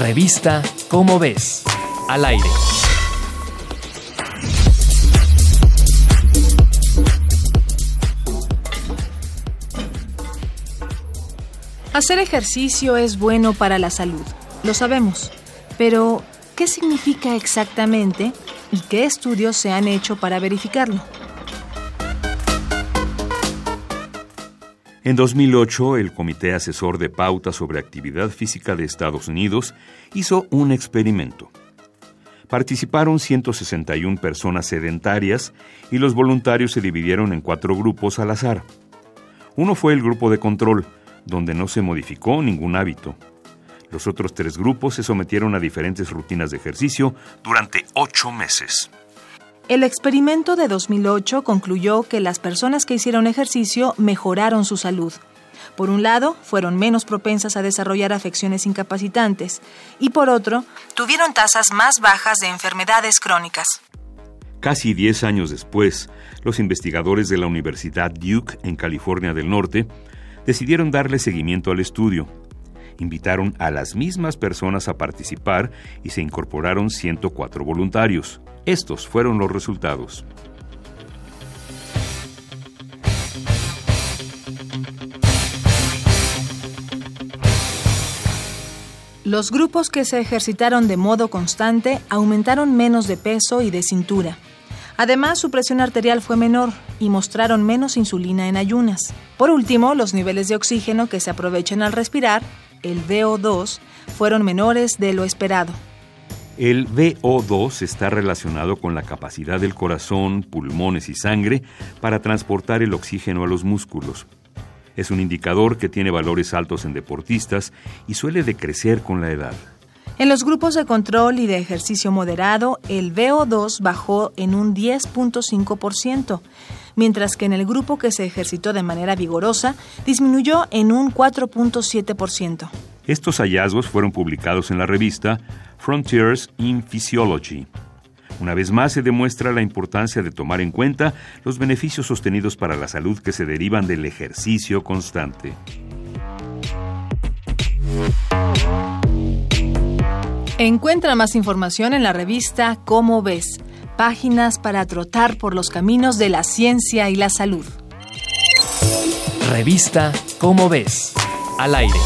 Revista Cómo ves, al aire. Hacer ejercicio es bueno para la salud, lo sabemos, pero ¿qué significa exactamente y qué estudios se han hecho para verificarlo? En 2008, el Comité Asesor de Pauta sobre Actividad Física de Estados Unidos hizo un experimento. Participaron 161 personas sedentarias y los voluntarios se dividieron en cuatro grupos al azar. Uno fue el grupo de control, donde no se modificó ningún hábito. Los otros tres grupos se sometieron a diferentes rutinas de ejercicio durante ocho meses. El experimento de 2008 concluyó que las personas que hicieron ejercicio mejoraron su salud. Por un lado, fueron menos propensas a desarrollar afecciones incapacitantes y por otro, tuvieron tasas más bajas de enfermedades crónicas. Casi 10 años después, los investigadores de la Universidad Duke en California del Norte decidieron darle seguimiento al estudio. Invitaron a las mismas personas a participar y se incorporaron 104 voluntarios. Estos fueron los resultados. Los grupos que se ejercitaron de modo constante aumentaron menos de peso y de cintura. Además, su presión arterial fue menor y mostraron menos insulina en ayunas. Por último, los niveles de oxígeno que se aprovechan al respirar, el VO2, fueron menores de lo esperado. El VO2 está relacionado con la capacidad del corazón, pulmones y sangre para transportar el oxígeno a los músculos. Es un indicador que tiene valores altos en deportistas y suele decrecer con la edad. En los grupos de control y de ejercicio moderado, el VO2 bajó en un 10.5%, mientras que en el grupo que se ejercitó de manera vigorosa disminuyó en un 4.7%. Estos hallazgos fueron publicados en la revista Frontiers in Physiology. Una vez más se demuestra la importancia de tomar en cuenta los beneficios sostenidos para la salud que se derivan del ejercicio constante. Encuentra más información en la revista Cómo ves, páginas para trotar por los caminos de la ciencia y la salud. Revista Cómo ves, al aire.